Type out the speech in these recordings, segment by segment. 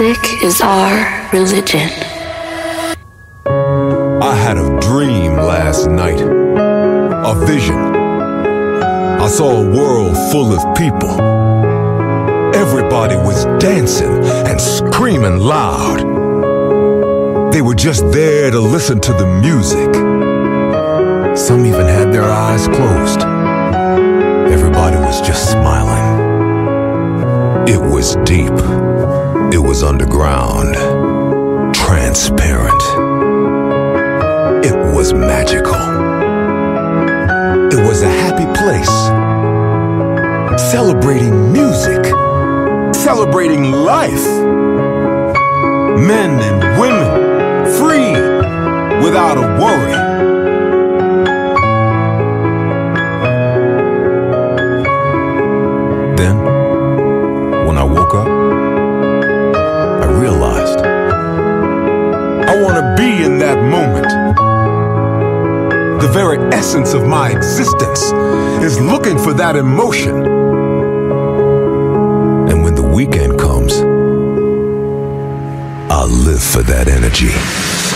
Music is our religion. I had a dream last night, a vision. I saw a world full of people. Everybody was dancing and screaming loud. They were just there to listen to the music. Some even had their eyes closed. Everybody was just smiling. It was deep. It was underground. Transparent. It was magical. It was a happy place. Celebrating music. Celebrating life. Men and women free without a worry. In that moment. The very essence of my existence is looking for that emotion. And when the weekend comes, I'll live for that energy.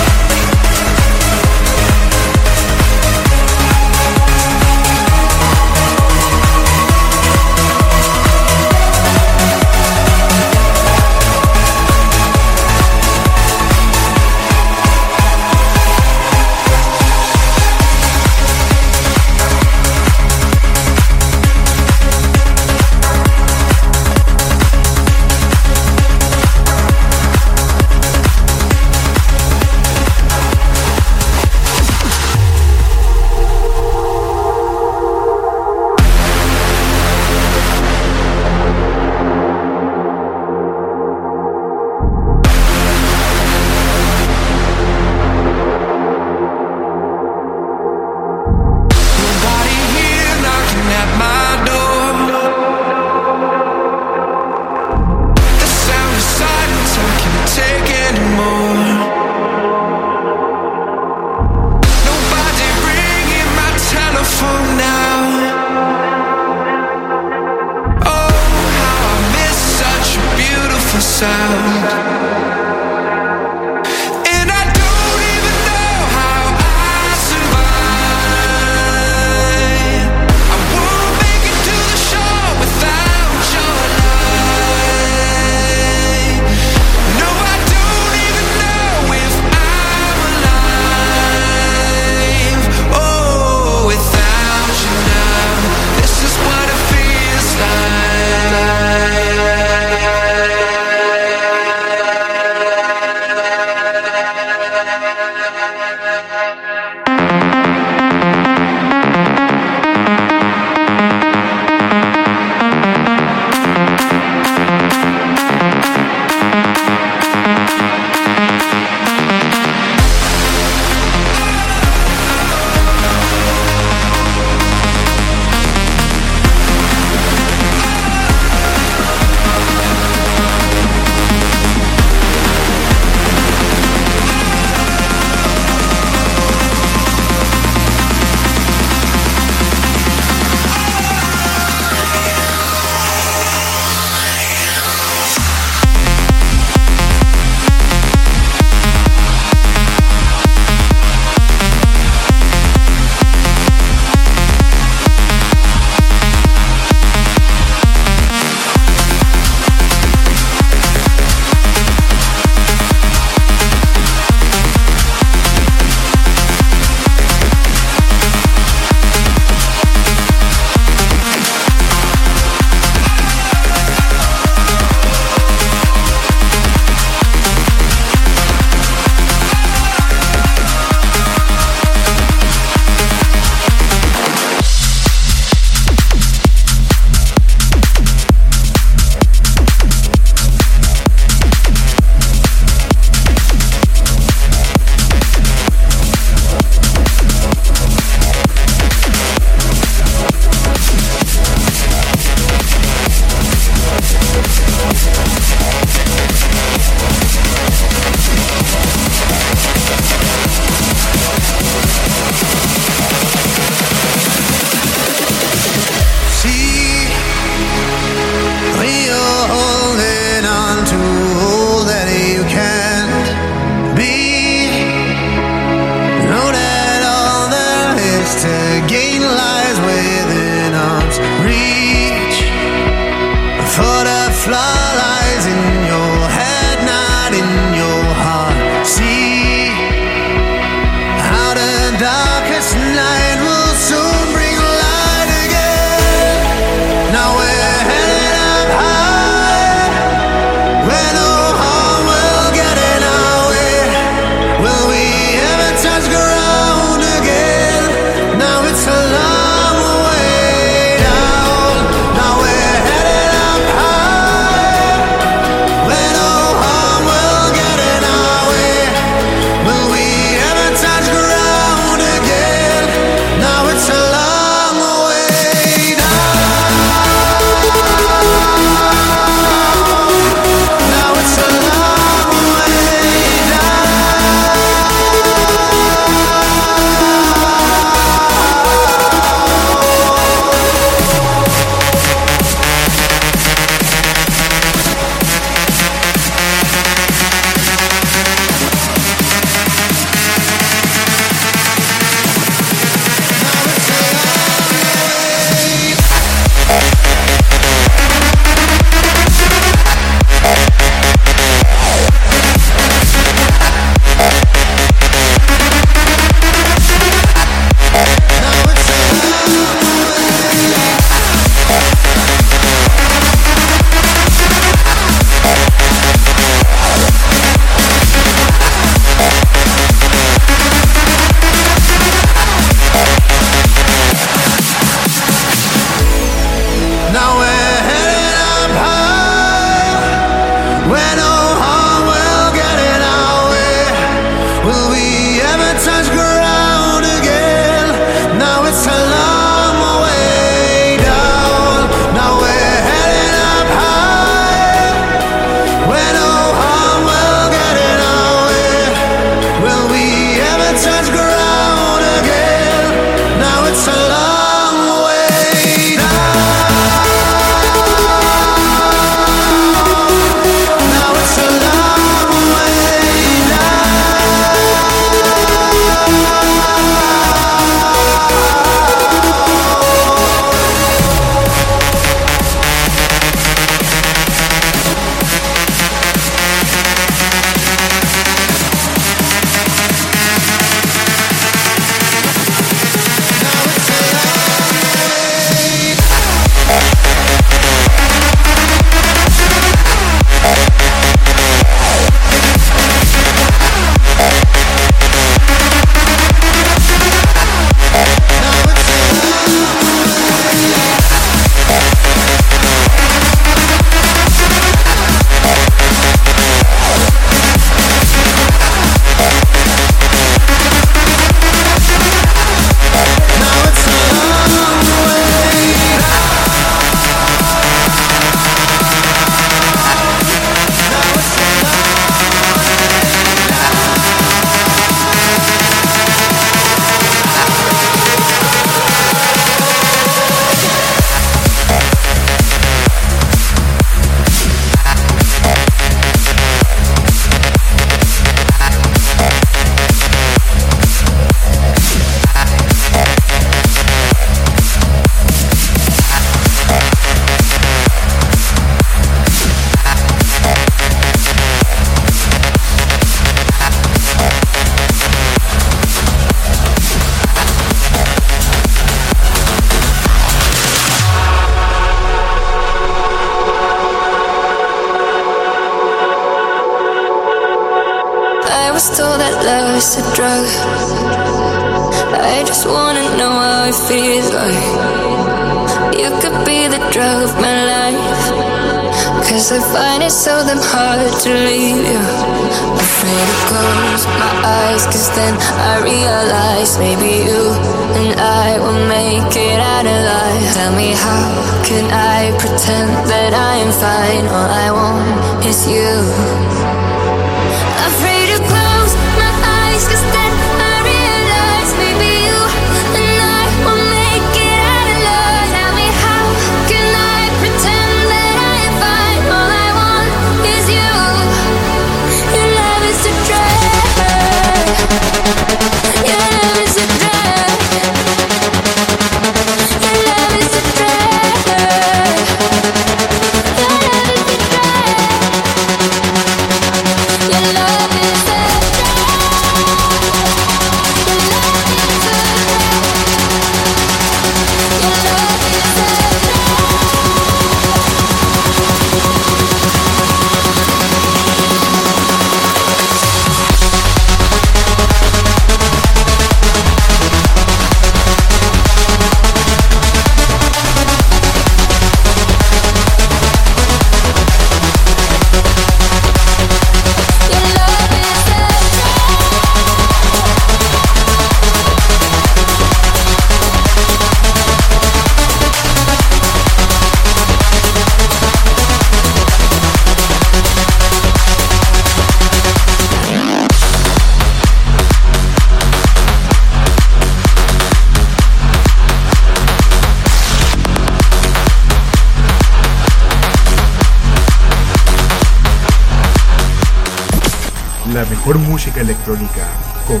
Electrónica con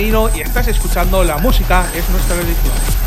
Y estás escuchando la música, es nuestra edición.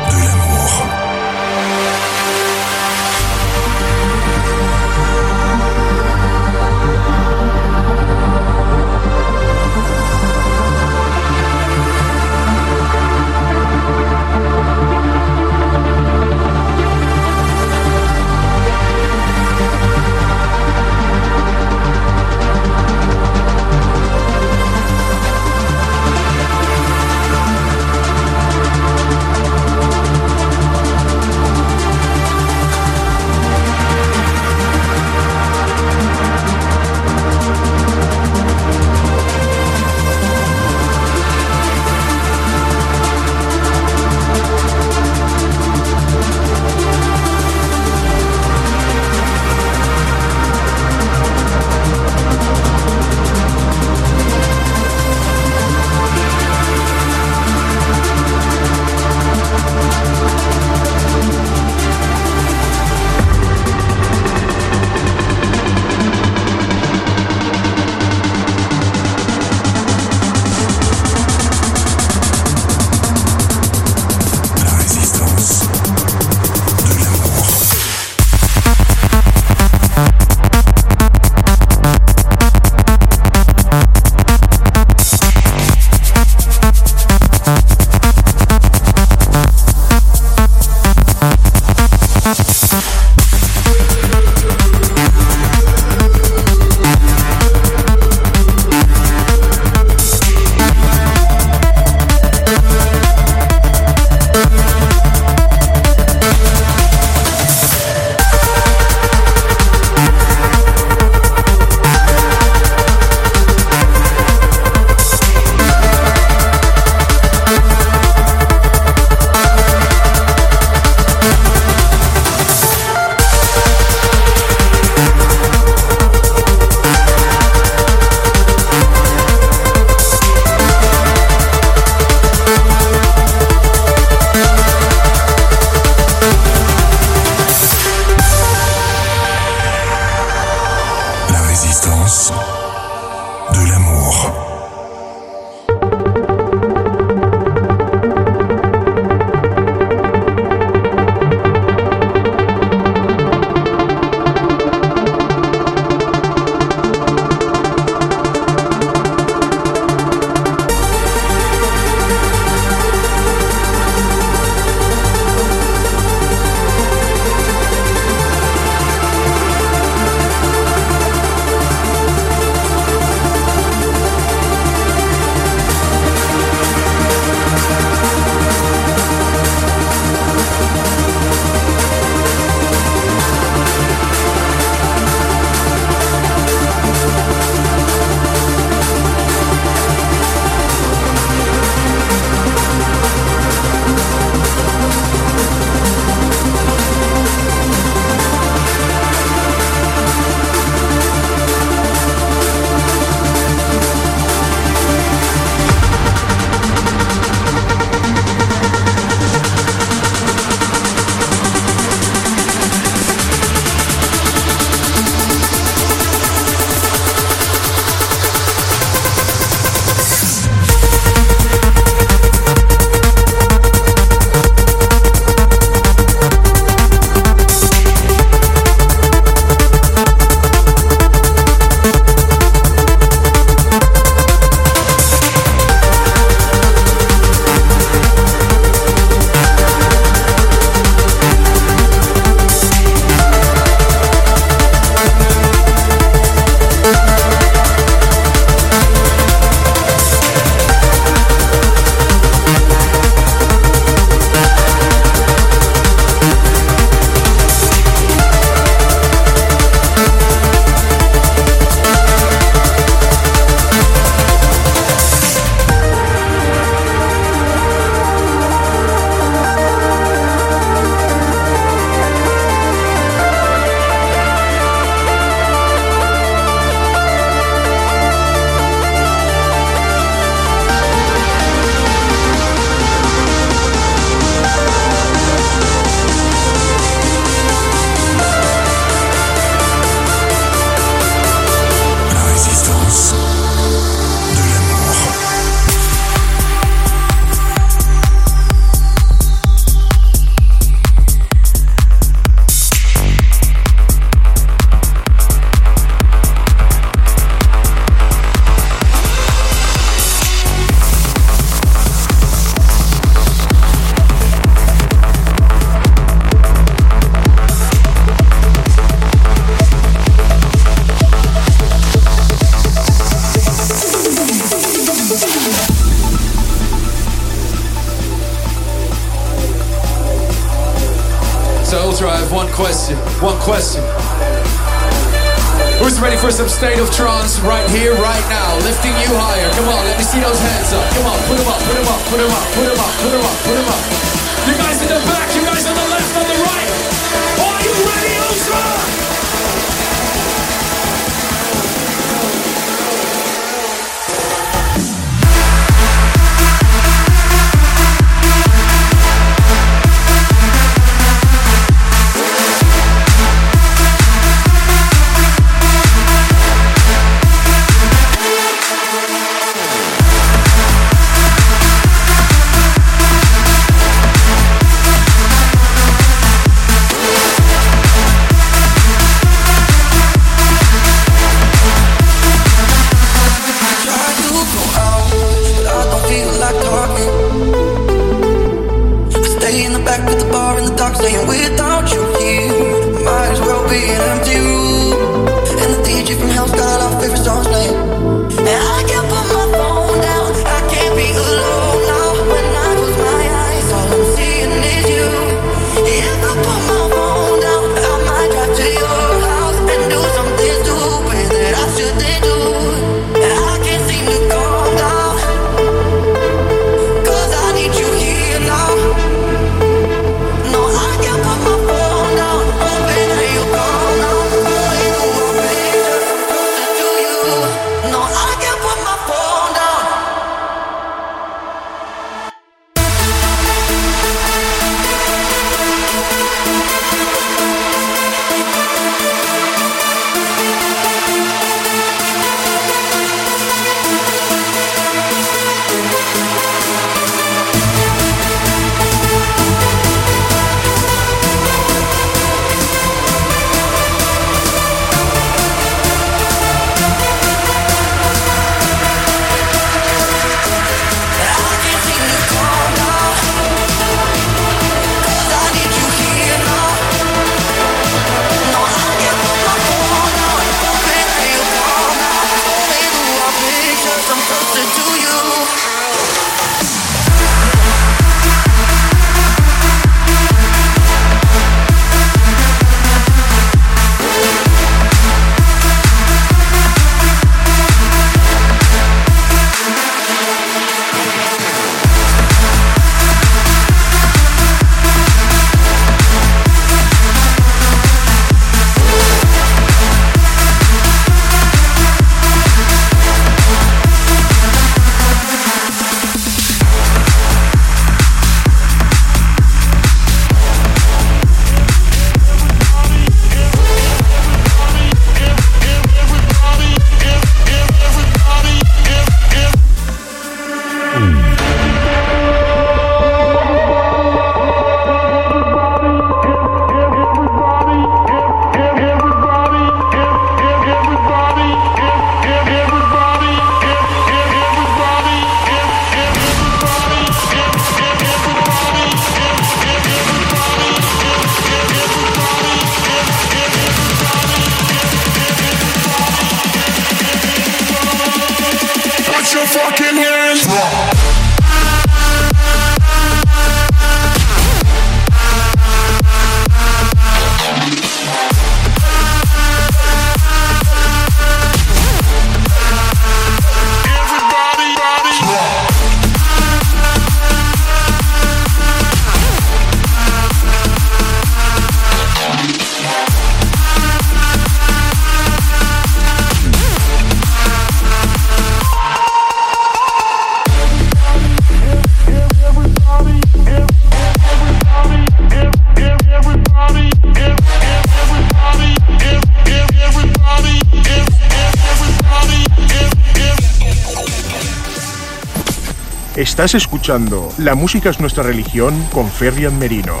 Estás escuchando La música es nuestra religión con Ferrian Merino.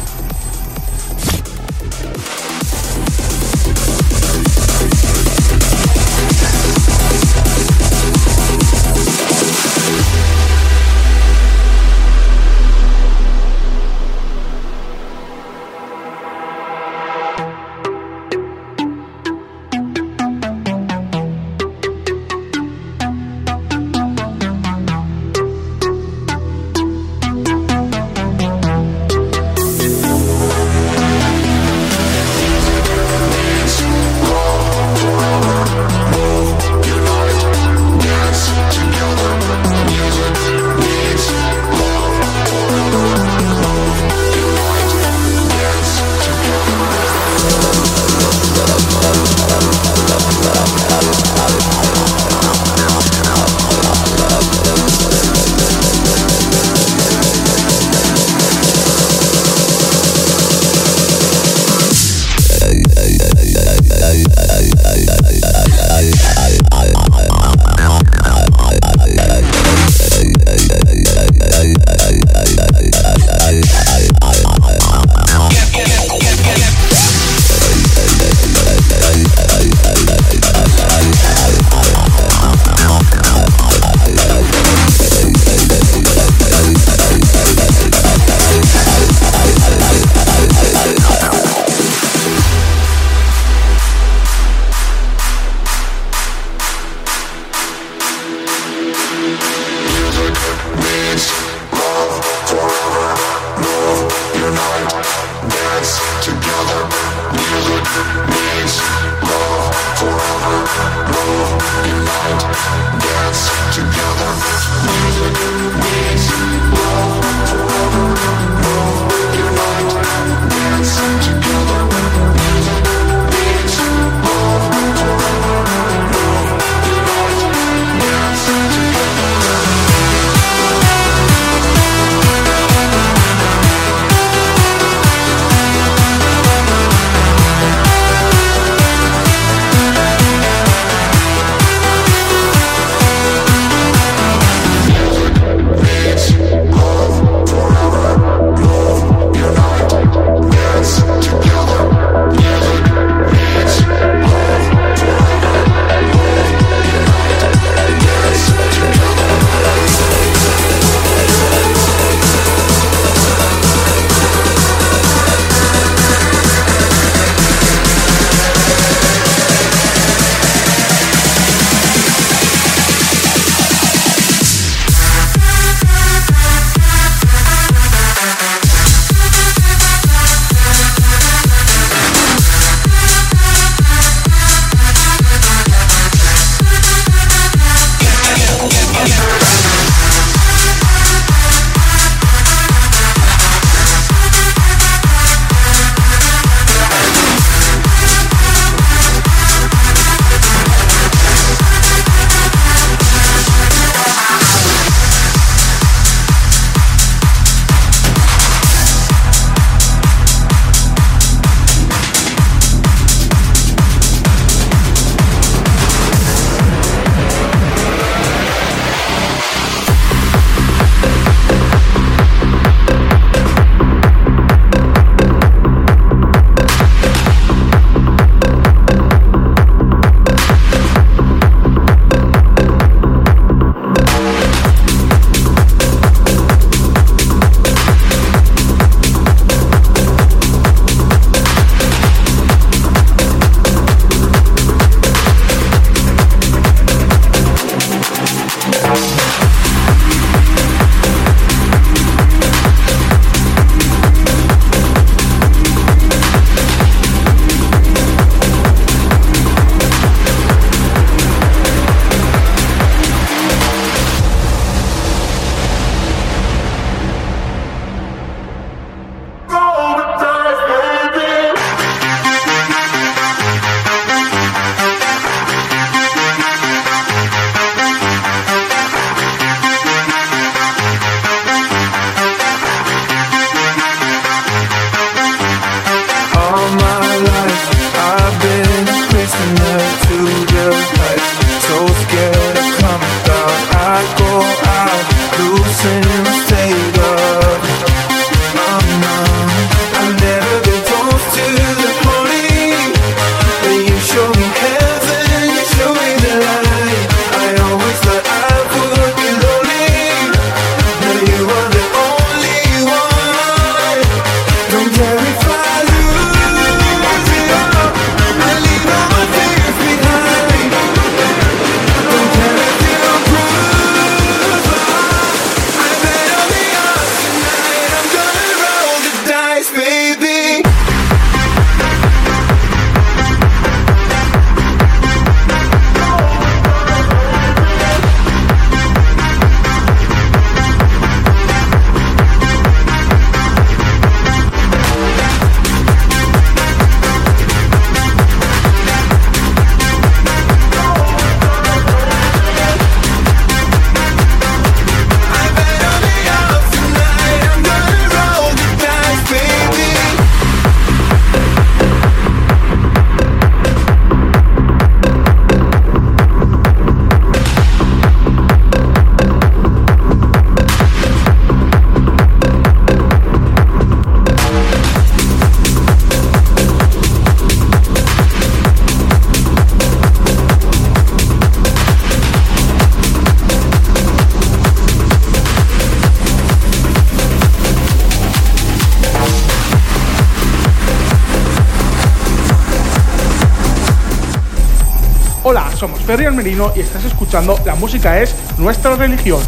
Y estás escuchando La música es nuestra religión.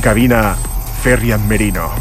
Cabina, Ferrian Merino.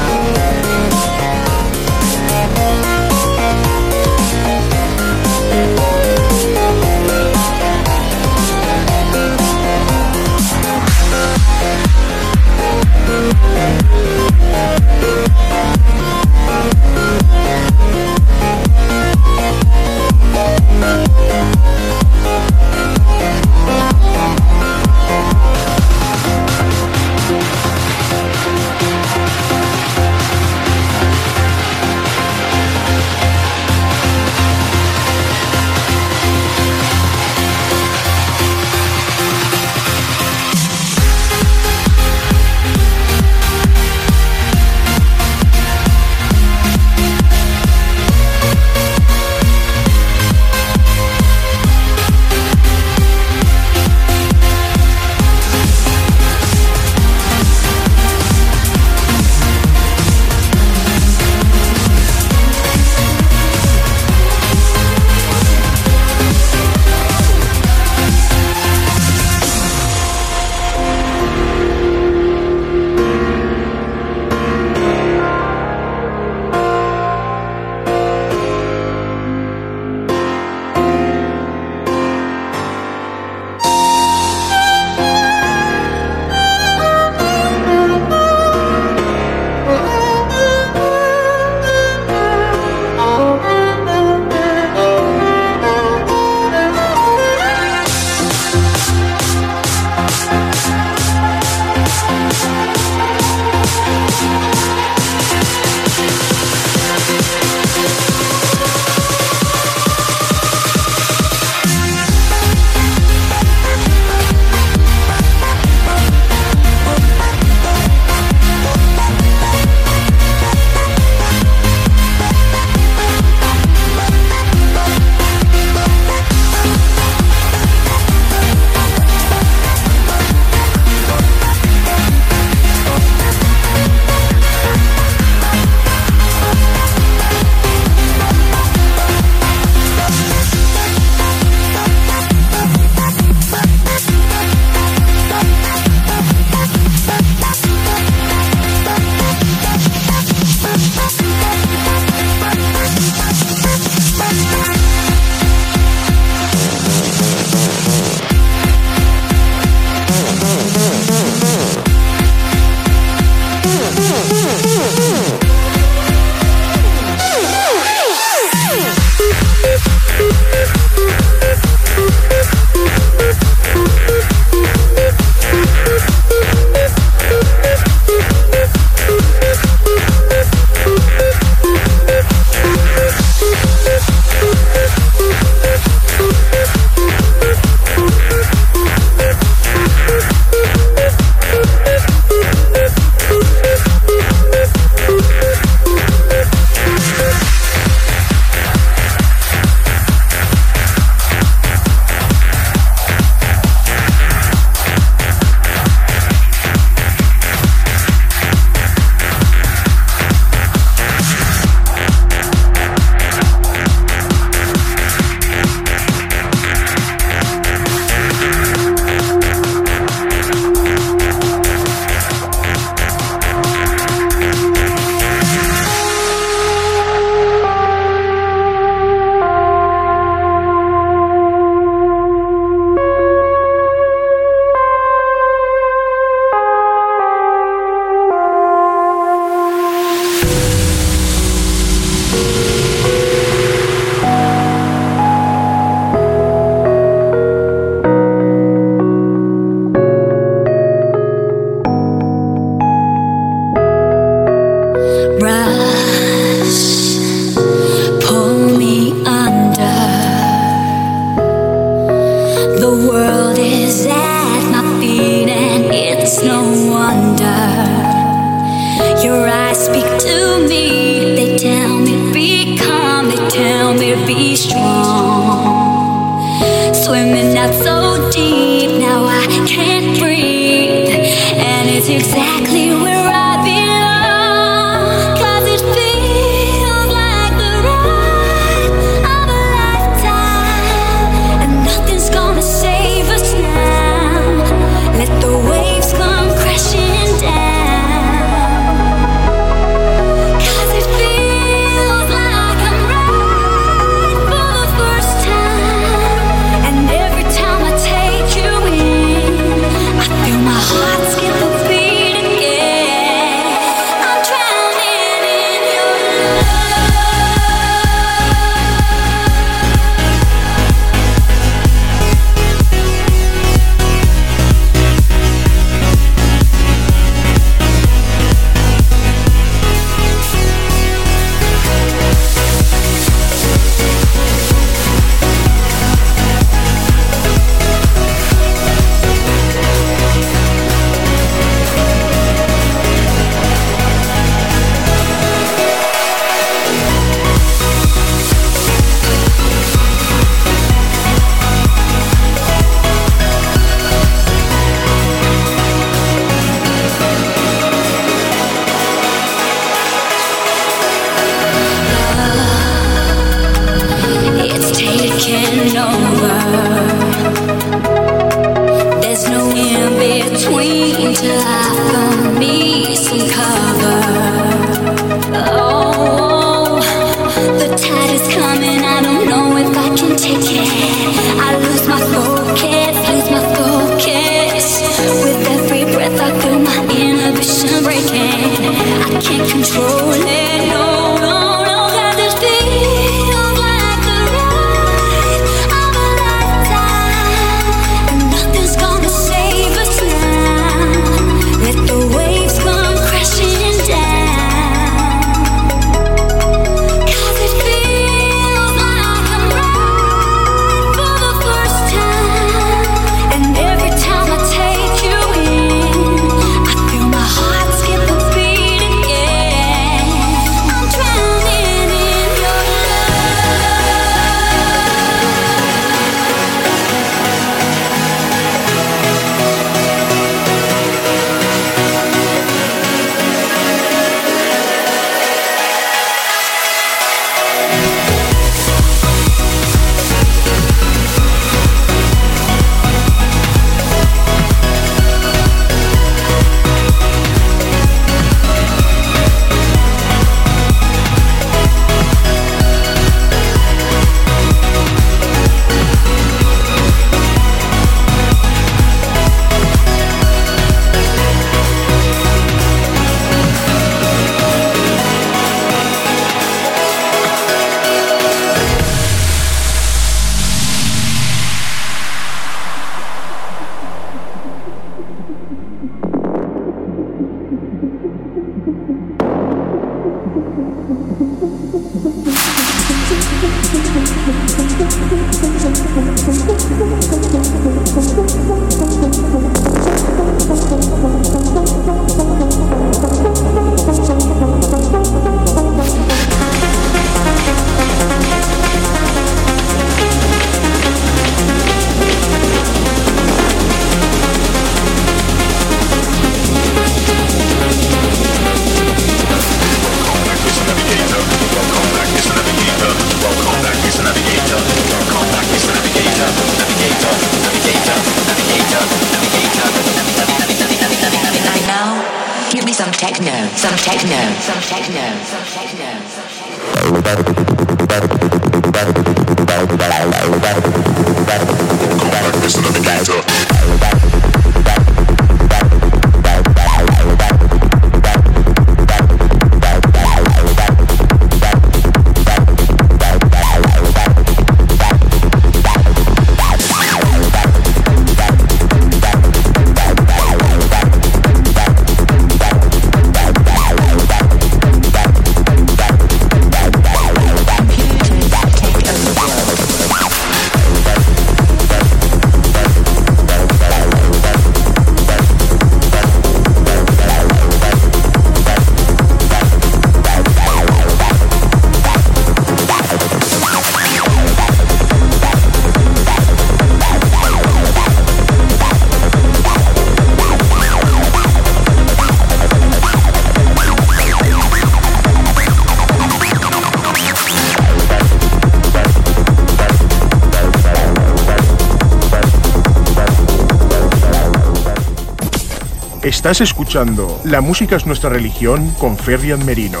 Estás escuchando La música es nuestra religión con Ferrian Merino.